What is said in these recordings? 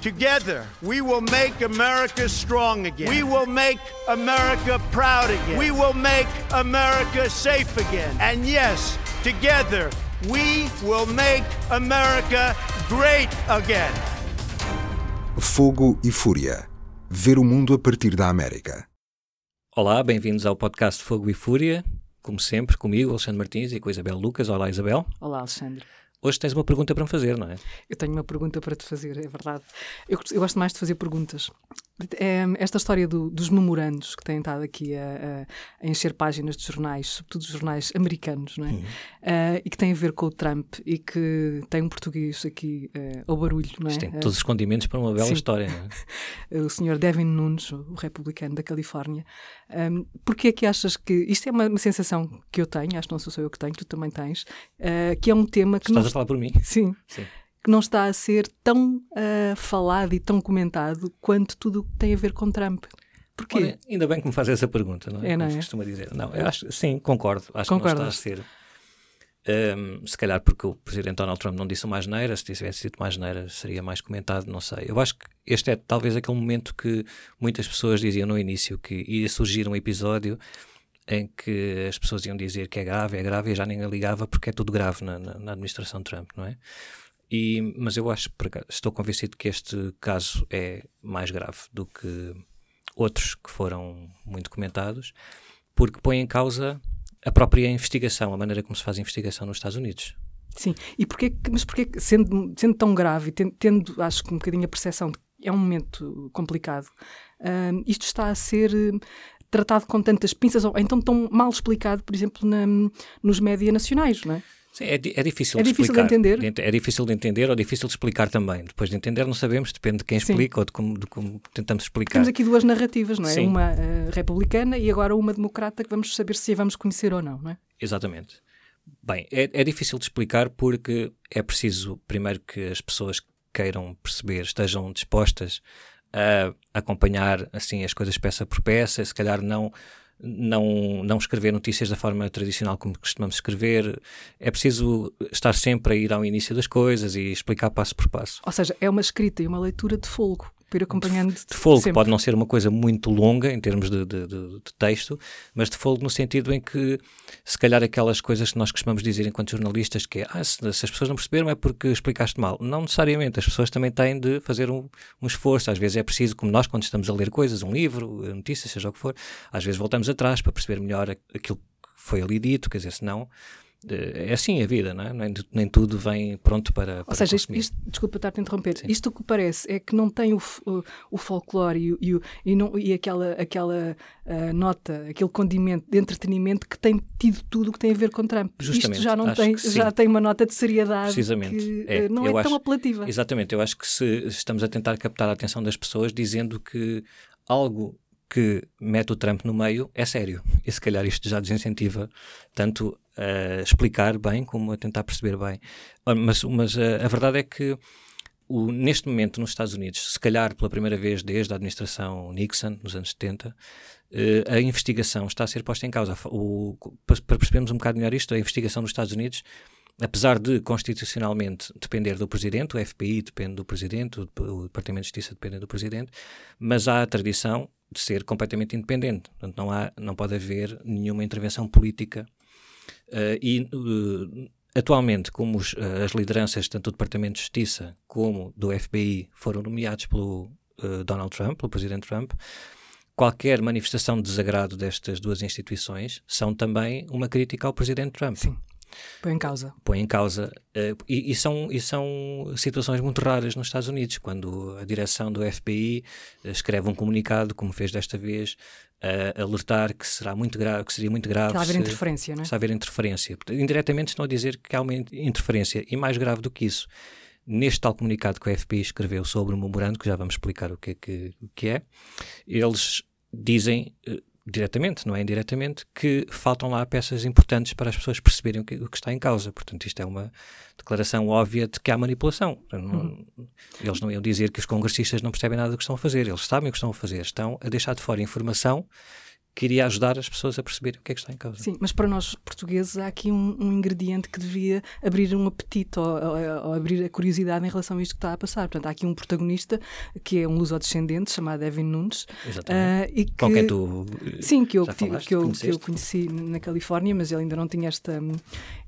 Together, we will make America strong again. We will make America proud again. We will make America safe again. And yes, together, we will make America great again. Fogo e Fúria. Ver o mundo a partir da América. Olá, bem-vindos ao podcast Fogo e Fúria. Como sempre, comigo, Alexandre Martins e com a Isabel Lucas. Olá, Isabel. Olá, Alexandre. Hoje tens uma pergunta para me fazer, não é? Eu tenho uma pergunta para te fazer, é verdade. Eu, eu gosto mais de fazer perguntas. É, esta história do, dos memorandos que têm estado aqui a, a, encher páginas de jornais, sobretudo jornais americanos, não é? Uhum. Uh, e que tem a ver com o Trump e que tem um português aqui uh, ao barulho, não é? Isto tem todos os condimentos para uma bela Sim. história, não é? o senhor Devin Nunes, o republicano da Califórnia. Um, Porquê é que achas que. Isto é uma, uma, sensação que eu tenho, acho que não sou só eu que tenho, tu também tens, uh, que é um tema que. Estás a falar por mim? Sim. Sim que não está a ser tão uh, falado e tão comentado quanto tudo o que tem a ver com Trump. Porquê? Olha, ainda bem que me faz essa pergunta, não é? é não Como é? costuma dizer. Não, eu acho, sim, concordo. Acho Concordas? que não está a ser. Um, se calhar porque o presidente Donald Trump não disse uma asneira, se tivesse dito uma asneira seria mais comentado, não sei. Eu acho que este é talvez aquele momento que muitas pessoas diziam no início que ia surgir um episódio em que as pessoas iam dizer que é grave, é grave, e já ninguém ligava porque é tudo grave na, na, na administração Trump, não é? E, mas eu acho, estou convencido que este caso é mais grave do que outros que foram muito comentados, porque põe em causa a própria investigação, a maneira como se faz a investigação nos Estados Unidos. Sim, e porquê, mas porquê, sendo, sendo tão grave, tendo, tendo, acho que um bocadinho a percepção de que é um momento complicado, uh, isto está a ser tratado com tantas pinças, ou então tão mal explicado, por exemplo, na, nos média nacionais, não é? Sim, é, é difícil é de difícil de entender. É difícil de entender ou difícil de explicar também. Depois de entender não sabemos, depende de quem explica Sim. ou de como, de como, tentamos explicar. Temos aqui duas narrativas, não é? Sim. Uma uh, republicana e agora uma democrata que vamos saber se a vamos conhecer ou não, não é? Exatamente. Bem, é, é difícil de explicar porque é preciso, primeiro, que as pessoas queiram perceber, estejam dispostas a acompanhar assim as coisas peça por peça, se calhar não não, não escrever notícias da forma tradicional como costumamos escrever. É preciso estar sempre a ir ao início das coisas e explicar passo por passo. Ou seja, é uma escrita e uma leitura de folgo ir acompanhando. De, de folgo sempre. pode não ser uma coisa muito longa em termos de, de, de, texto, mas de folgo no sentido em que, se calhar, aquelas coisas que nós costumamos dizer enquanto jornalistas, que é ah, se, se, as pessoas não perceberam é porque explicaste mal. Não necessariamente, as pessoas também têm de fazer um, um esforço. Às vezes é preciso, como nós, quando estamos a ler coisas, um livro, notícias, seja o que for, às vezes voltamos atrás para perceber melhor aquilo que foi ali dito, quer dizer, senão é assim a vida, não é? Nem, nem tudo vem pronto para, para Ou seja, isto, isto, desculpa estar-te a interromper, Sim. isto que parece é que não tem o, o, o folclore e, e, e, não, e aquela, aquela uh, nota, aquele condimento de entretenimento que tem tido tudo o que tem a ver com Trump. Justamente, isto já não tem, já tem uma nota de seriedade que é, uh, não é tão apelativa. Exatamente, eu acho que se estamos a tentar captar a atenção das pessoas dizendo que algo que mete o Trump no meio é sério. E se calhar isto já desincentiva tanto a explicar bem como a tentar perceber bem. Mas, mas a, a verdade é que o, neste momento nos Estados Unidos, se calhar pela primeira vez desde a administração Nixon, nos anos 70, eh, a investigação está a ser posta em causa. O, para percebermos um bocado melhor isto, a investigação nos Estados Unidos apesar de constitucionalmente depender do Presidente, o FBI depende do Presidente, o Departamento de Justiça depende do Presidente, mas há a tradição de ser completamente independente. Portanto, não, há, não pode haver nenhuma intervenção política. Uh, e uh, atualmente, como os, uh, as lideranças tanto do Departamento de Justiça como do FBI foram nomeados pelo Donald Trump, pelo Presidente Trump, qualquer manifestação de desagrado destas duas instituições são também uma crítica ao Presidente Trump. Sim. Põe em causa. Põe em causa. Uh, e, e, são, e são situações muito raras nos Estados Unidos, quando a direção do FBI eh, escreve um comunicado, como fez desta vez, uh, alertar que será muito grave, que seria muito grave. Se haver interferência, não é? Se haver interferência. Indiretamente estão a dizer que há uma interferência. E mais grave do que isso, neste tal comunicado que o FBI escreveu sobre o memorando, que já vamos explicar o que é, que, o que é eles dizem diretamente, não é indiretamente, que faltam lá peças importantes para as pessoas perceberem o que, o que está em causa. Portanto, isto é uma declaração óbvia de que há manipulação. Não, Eles não iam dizer que os congressistas não percebem nada do que estão a fazer, eles sabem o que estão a fazer, estão a deixar de fora informação que iria ajudar as pessoas a perceber o que é que está em causa. Sim, mas para nós portugueses há aqui um, um ingrediente que devia abrir um apetite ou, ou, ou, abrir a curiosidade em relação a isto que está a passar. Portanto, há aqui um protagonista que é um luso-descendente chamado Evan Nunes. Exatamente. Uh, e que, Com quem tu Sim, que eu, que, que, eu, que eu conheci na Califórnia, mas ele ainda não tinha esta,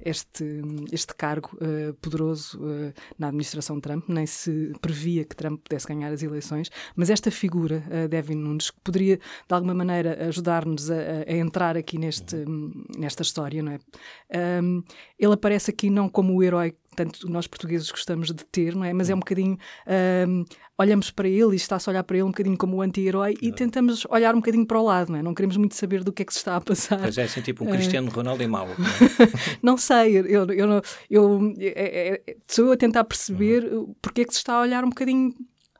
este, este cargo uh, poderoso uh, na administração de Trump, nem se previa que Trump pudesse ganhar as eleições. Mas esta figura uh, de Evan Nunes, que poderia de alguma maneira ajudar ajudar-nos a, a, entrar aqui neste, nesta história, não é? Um, ele aparece aqui não como o herói que tanto nós portugueses gostamos de ter, não é? Mas é um bocadinho. Um, olhamos para ele e está-se a olhar para ele um bocadinho como o anti-herói e tentamos olhar um bocadinho para o lado, não é? Não queremos muito saber do que é que se está a passar. Mas é assim, tipo um Cristiano uh, Ronaldo em mau. Não, é? não sei, eu, eu, eu, eu é, é, sou eu a tentar perceber uhum. porque é que se está a olhar um bocadinho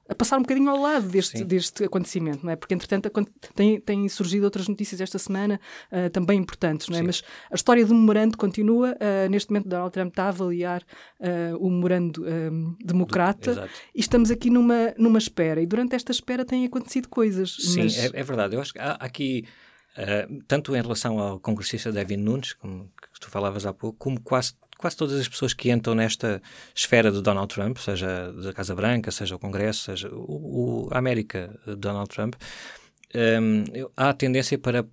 a passar um bocadinho ao lado deste, deste acontecimento, não é? Porque, entretanto, têm tem surgido outras notícias esta semana uh, também importantes, não é? Sim. Mas a história do memorando continua. Uh, neste momento, Donald Trump está a avaliar uh, o memorando democrata do, e estamos aqui numa, numa espera. E durante esta espera têm acontecido coisas. Sim, mas... é, é, verdade. Eu acho que há, há aqui, tanto em relação ao congressista Devin Nunes, como que tu falavas há pouco, como quase quase todas as pessoas que entram nesta esfera de Donald Trump, seja da Casa Branca, seja o Congresso, seja o, o a América de Donald Trump, um, há a tendência para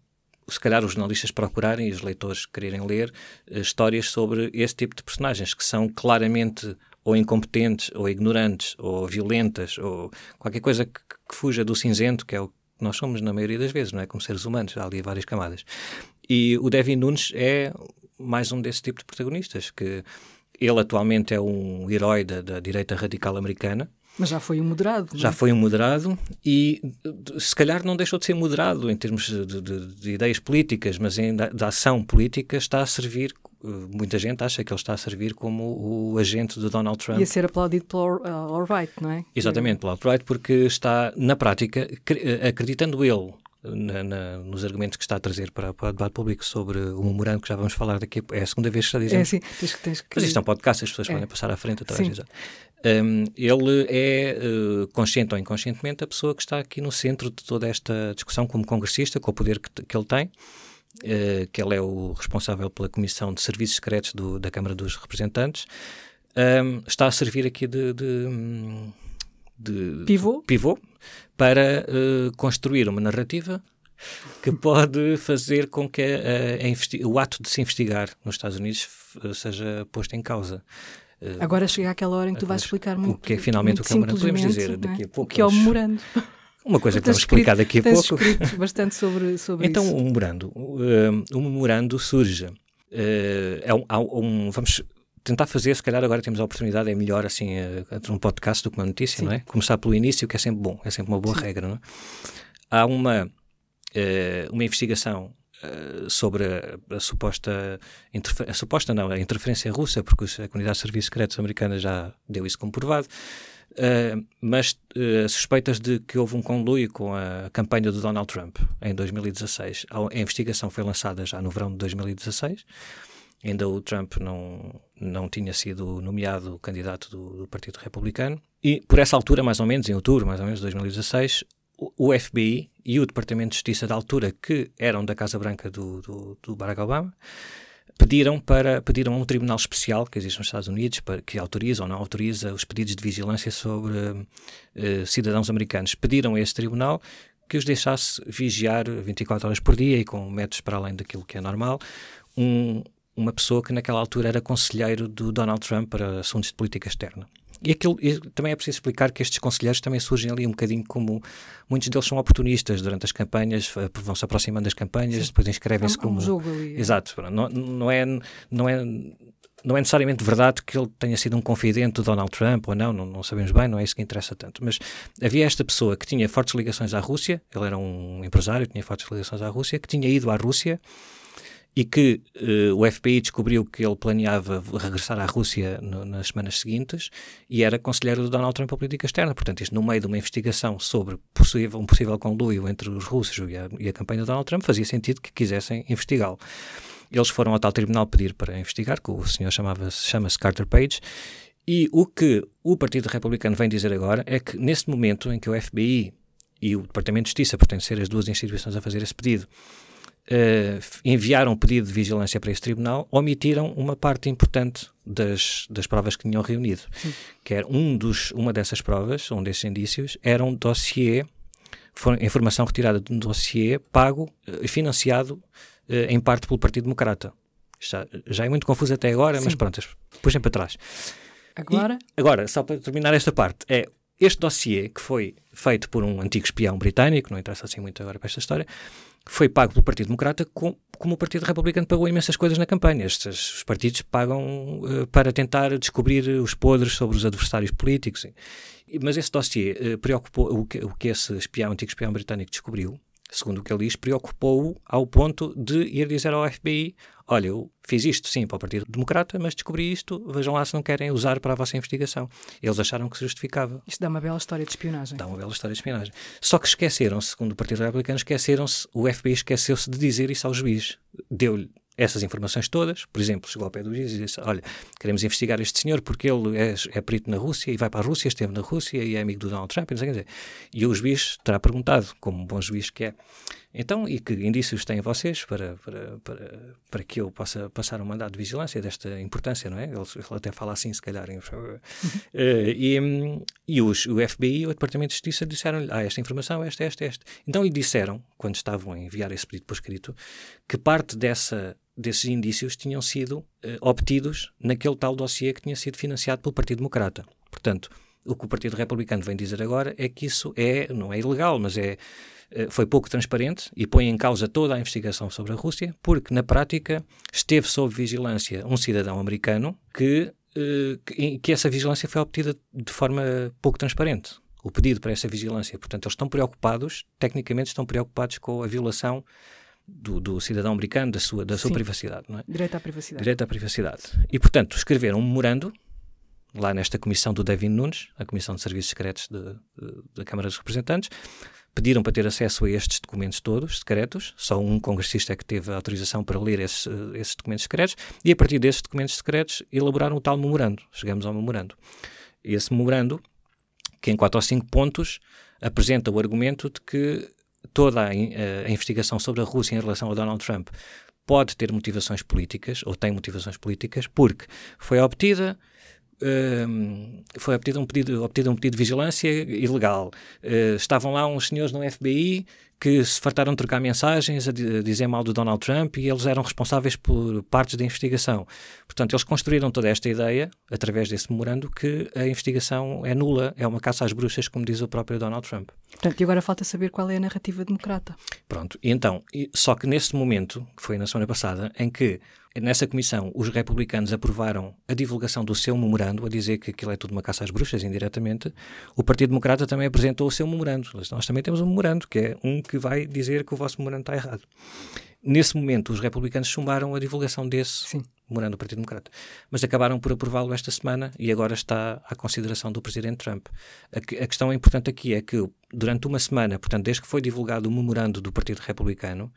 se calhar os jornalistas procurarem e os leitores quererem ler uh, histórias sobre esse tipo de personagens que são claramente ou incompetentes, ou ignorantes, ou violentas, ou qualquer coisa que, que fuja do cinzento, que é o que nós somos na maioria das vezes, não é? Como seres humanos, há ali várias camadas. E o Devin Nunes é mais um desse tipo de protagonistas, que ele atualmente é um herói da, da direita radical americana, mas já foi um moderado. Já é? foi um moderado e se calhar não deixou de ser moderado em termos de, de, de ideias políticas, mas em da, ação política está a servir. Eh, muita gente acha que ele está a servir como o agente de Donald Trump. E a ser aplaudido pelo uh, alt-right, não é? Exatamente, pelo alt-right, porque está, na prática, eh, acreditando ele na, na, nos argumentos que está a trazer para, para, o debate público sobre o memorando, que já vamos falar daqui. É a segunda vez que está a dizer. É, sim, tens, tens que... Mas isto é um podcast, as pessoas é. podem passar à frente atrás. Um, ele é, uh, consciente ou inconscientemente, a pessoa que está aqui no centro de toda esta discussão como congressista, com o poder que, que ele tem. Uh, que ele é o responsável pela Comissão de Serviços Secretos do, da Câmara dos Representantes, um, está a servir aqui de, de, de pivô, pivô para uh, construir uma narrativa que pode fazer com que a, a o ato de se investigar nos Estados Unidos seja posto em causa. Uh, Agora chega aquela hora em que tu vais explicar muito. O que é finalmente o que é o memorando? Podemos dizer daqui a pouco. O que é o memorando? Uma coisa que vamos explicar daqui a tens pouco. escrito bastante sobre, sobre então, isso. Então, o memorando. Uh, o memorando surge. Uh, é um, um, vamos tentar fazer, se calhar agora temos a oportunidade, é melhor assim, uh, um podcast do que uma notícia, Sim. não é? Começar pelo início, que é sempre bom, é sempre uma boa Sim. regra, não é? Há uma, uh, uma investigação uh, sobre a, a suposta, a suposta não, a interferência russa, porque a Comunidade de Serviços Secretos Americana já deu isso como provado, Uh, mas uh, suspeitas de que houve um conluio com a campanha do Donald Trump em 2016. A, a investigação foi lançada já no verão de 2016 ainda o Trump não, não tinha sido nomeado candidato do, do, Partido Republicano. E por essa altura, mais ou menos, em outubro, mais ou menos, de 2016, o, FBI e o Departamento de Justiça da altura, que eram da Casa Branca do, do, do Barack Obama, pediram para pediram a um tribunal especial que existe nos Estados Unidos para que autoriza ou não autoriza os pedidos de vigilância sobre uh, cidadãos americanos pediram a esse tribunal que os deixasse vigiar 24 horas por dia e com métodos para além daquilo que é normal um, uma pessoa que naquela altura era conselheiro do Donald Trump para assuntos de política externa. E, aquilo, e também é preciso explicar que estes conselheiros também surgem ali um bocadinho como muitos deles são oportunistas durante as campanhas, vão se aproximando das campanhas, Sim. depois inscrevem-se é um, como. Um jogo ali. É. Exato, não, não, é, não, é, não é necessariamente verdade que ele tenha sido um confidente do Donald Trump ou não, não, não sabemos bem, não é isso que interessa tanto. Mas havia esta pessoa que tinha fortes ligações à Rússia, ele era um empresário, tinha fortes ligações à Rússia, que tinha ido à Rússia e que uh, o FBI descobriu que ele planeava regressar à Rússia no, nas semanas seguintes e era conselheiro do Donald Trump à política externa. Portanto, isto no meio de uma investigação sobre possível, um possível conluio entre os russos e a, e a campanha do Donald Trump, fazia sentido que quisessem investigá-lo. Eles foram ao tal tribunal pedir para investigar, que o senhor chamava-se chama Carter Page, e o que o Partido Republicano vem dizer agora é que nesse momento em que o FBI e o Departamento de Justiça, por ser as duas instituições a fazer esse pedido, uh, enviaram um pedido de vigilância para esse tribunal, omitiram uma parte importante das, das provas que tinham reunido. Sim. Que era um dos, uma dessas provas, um desses indícios, era um dossiê, informação retirada de um dossiê pago e uh, financiado uh, em parte pelo Partido Democrata. Já, já é muito confuso até agora, Sim. mas pronto, puxem para trás. Agora? E, agora, só para terminar esta parte, é este dossiê que foi feito por um antigo espião britânico, não interessa assim muito agora para esta história, foi pago pelo Partido Democrata com, como o Partido Republicano pagou imensas coisas na campanha. Estes os partidos pagam uh, para tentar descobrir os podres sobre os adversários políticos. Mas esse dossiê uh, preocupou o que, o que esse espião, antigo espião britânico descobriu segundo o que ele diz, preocupou-o ao ponto de ir dizer ao FBI: Olha, eu fiz isto sim para o Partido Democrata, mas descobri isto, vejam lá se não querem usar para a vossa investigação. Eles acharam que se justificava. Isto dá uma bela história de espionagem. Dá uma bela história de espionagem. Só que esqueceram-se, segundo o Partido Republicano, esqueceram-se, o FBI esqueceu-se de dizer isso ao juiz. Deu-lhe essas informações todas, por exemplo, chegou ao pé do juiz e disse: Olha, queremos investigar este senhor porque ele é, é perito na Rússia e vai para a Rússia, esteve na Rússia e é amigo do Donald Trump, e não sei o que dizer. E o juiz terá perguntado, como um bom juiz que é, então, e que indícios têm vocês para, para, para, para que eu possa passar um mandado de vigilância desta importância, não é? Ele, ele até fala assim, se calhar. Uh, e e os, o FBI, o Departamento de Justiça, disseram-lhe: Ah, esta informação, esta, esta, esta. Então lhe disseram, quando estavam a enviar esse pedido por escrito, que parte dessa desses indícios tinham sido uh, obtidos naquele tal dossiê que tinha sido financiado pelo Partido Democrata. Portanto, o que o Partido Republicano vem dizer agora é que isso é, não é ilegal, mas é, uh, foi pouco transparente e põe em causa toda a investigação sobre a Rússia, porque na prática esteve sob vigilância um cidadão americano que, que, que essa vigilância foi obtida de forma pouco transparente. O pedido para essa vigilância. Portanto, eles estão preocupados, tecnicamente estão preocupados com a violação do, do, cidadão americano, da sua, da sua privacidade. Não é? Direito à privacidade. Direito à privacidade. E, portanto, escreveram um memorando lá nesta comissão do David Nunes, a Comissão de Serviços Secretos da Câmara dos Representantes, pediram para ter acesso a estes documentos todos, secretos, só um congressista é que teve autorização para ler esses, esses documentos secretos, e a partir desses documentos secretos elaboraram o tal memorando. Chegamos ao memorando. Esse memorando, que em quatro ou cinco pontos apresenta o argumento de que toda a, a, investigação sobre a Rússia em relação a Donald Trump pode ter motivações políticas, ou tem motivações políticas, porque foi obtida Foi obtido um, pedido, obtido um pedido de vigilância ilegal. Uh, estavam lá uns senhores no FBI que se fartaram de trocar mensagens a, dizer mal do Donald Trump e eles eram responsáveis por partes da investigação. Portanto, eles construíram toda esta ideia, através desse memorando, que a investigação é nula, é uma caça às bruxas, como diz o próprio Donald Trump. Portanto, e agora falta saber qual é a narrativa democrata. Pronto, e então, só que nesse momento, que foi na semana passada, em que Nessa comissão, os republicanos aprovaram a divulgação do seu memorando, a dizer que aquilo é tudo uma caça às bruxas, indiretamente. O Partido Democrata também apresentou o seu memorando. Nós também temos um memorando, que é um que vai dizer que o vosso memorando está errado. Nesse momento, os republicanos chumbaram a divulgação desse Sim. memorando do Partido Democrata. Mas acabaram por aprová-lo esta semana e agora está à consideração do Presidente Trump. A, a, questão importante aqui é que, durante uma semana, portanto, desde que foi divulgado o memorando do Partido Republicano,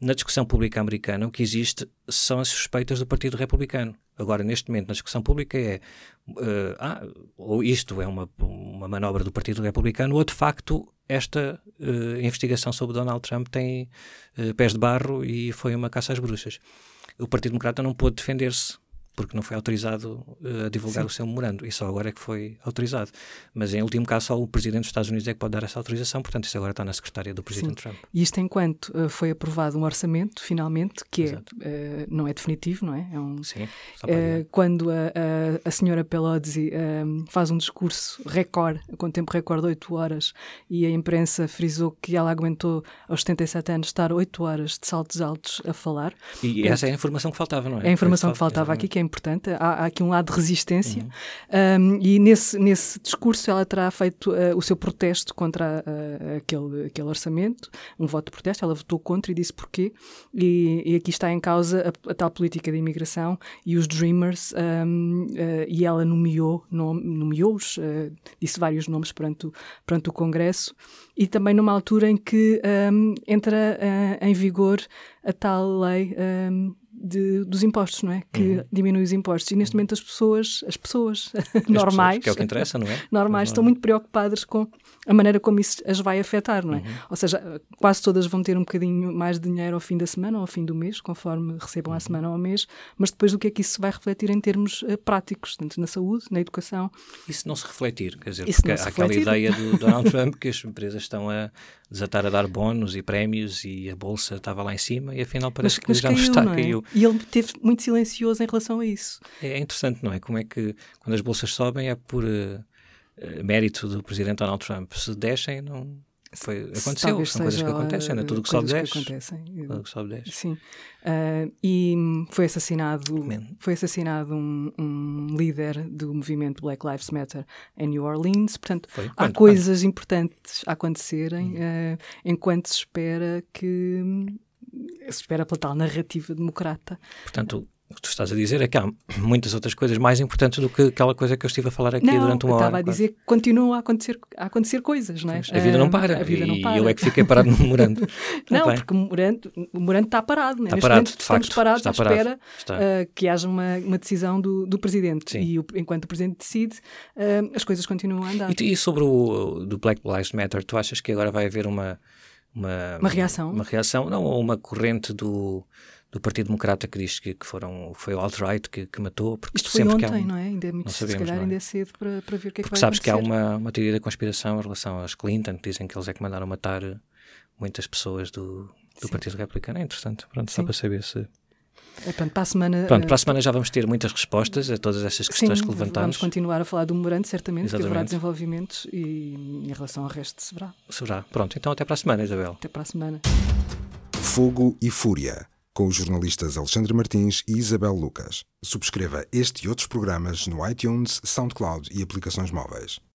na discussão pública americana, o que existe são as suspeitas do Partido Republicano. Agora, neste momento, na discussão pública é uh, ah, ou isto é uma, uma manobra do Partido Republicano, ou de facto esta uh, investigação sobre Donald Trump tem uh, pés de barro e foi uma caça às bruxas. O Partido Democrata não pôde defender-se porque não foi autorizado uh, a divulgar Sim. o seu memorando e só agora é que foi autorizado. Mas em último caso, só o Presidente dos Estados Unidos é que pode dar essa autorização, portanto, isso agora está na secretária do Presidente Sim. Trump. E isto enquanto uh, foi aprovado um orçamento, finalmente, que é, uh, não é definitivo, não é? é um, Sim, quando a, a, a, senhora Pelosi faz um discurso recorde, com tempo recorde, 8 horas, e a imprensa frisou que ela aguentou aos 77 anos estar 8 horas de saltos altos a falar. E, essa é a informação que faltava, não é? É a informação que faltava aqui, que é importante, há, há aqui um lado de resistência, uhum. um, e nesse, nesse discurso ela terá feito uh, o seu protesto contra uh, aquele, aquele orçamento, um voto de protesto, ela votou contra e disse porquê, e, e aqui está em causa a, a, tal política de imigração e os Dreamers, um, uh, e ela nomeou, nomeou-os, disse vários nomes perante o, perante o Congresso, e também numa altura em que um, entra em vigor a tal lei um, de, dos impostos, não é? Que Uhum. diminui os impostos. E neste momento as pessoas, as pessoas normais, pessoas, que é o que interessa, não é? normais, Mas estão muito preocupadas com a maneira como isso as vai afetar, não é? Uhum. Ou seja, quase todas vão ter um bocadinho mais de dinheiro ao fim da semana ou ao fim do mês, conforme recebam Uhum. à semana ou ao mês, mas depois o que é que isso vai refletir em termos eh, práticos, tanto na saúde, na educação. Se não se refletir? Quer dizer, porque há aquela ideia do Donald Trump que as empresas estão a desatar a dar bónus e prémios e a bolsa estava lá em cima e afinal parece que já não está, é? caiu. E ele teve muito silencioso em relação a isso. É interessante, não é? Como é que quando as bolsas sobem é por eh, mérito do presidente Donald Trump. Se descem, não. Foi, aconteceu, são coisas que acontecem, não é? Tudo que sobe desce. acontecem. Tudo que sobe desce. Sim. Ah, e foi assassinado, Man. foi assassinado um, um líder do movimento Black Lives Matter em New Orleans. Portanto, Foi? há Quando? coisas importantes a acontecerem Hum. ah, enquanto se espera que hum, se espera pela tal narrativa democrata. Portanto, o que tu estás a dizer é que há muitas outras coisas mais importantes do que aquela coisa que eu estive a falar aqui não, durante uma hora. estava a dizer que continuam a acontecer, a acontecer coisas, não é? A vida não Ah, para. A vida e não para. eu é que fiquei parado no memorando. Está Não, porque o Morante, o Morante está parado. Né? Está Neste parado, momento de estamos facto, parados está à parado. espera Está. ah, que haja uma, uma decisão do, do Presidente. Sim. E o- enquanto o Presidente decide, ah, as coisas continuam a andar. E, e sobre o do Black Lives Matter, tu achas que agora vai haver uma uma, Uma reação? Uma reação, não, ou uma corrente do, do Partido Democrata que diz que, que foram, foi o alt-right que, que matou, porque Isto foi ontem, um, não é? Ainda é muito, se sabemos, calhar não é? ainda é cedo para, para ver o que é que Porque vai sabes que há acontecer. uma, uma teoria da conspiração em relação às Clinton, que dizem que eles é que mandaram matar muitas pessoas do, do Sim. Partido Republicano. É interessante, pronto, Sim. só para saber se... É, portanto, para a semana. Pronto, para a semana já vamos ter muitas respostas a todas estas Sim, questões que vamos levantamos. continuar a falar do Morante, certamente, que haverá Exatamente. desenvolvimentos e em relação ao resto se verá. Será. Pronto, então até para a semana, Isabel. Até para a semana. Fogo e Fúria, com os jornalistas Alexandre Martins e Isabel Lucas. Subscreva este e outros programas no iTunes, SoundCloud e aplicações móveis.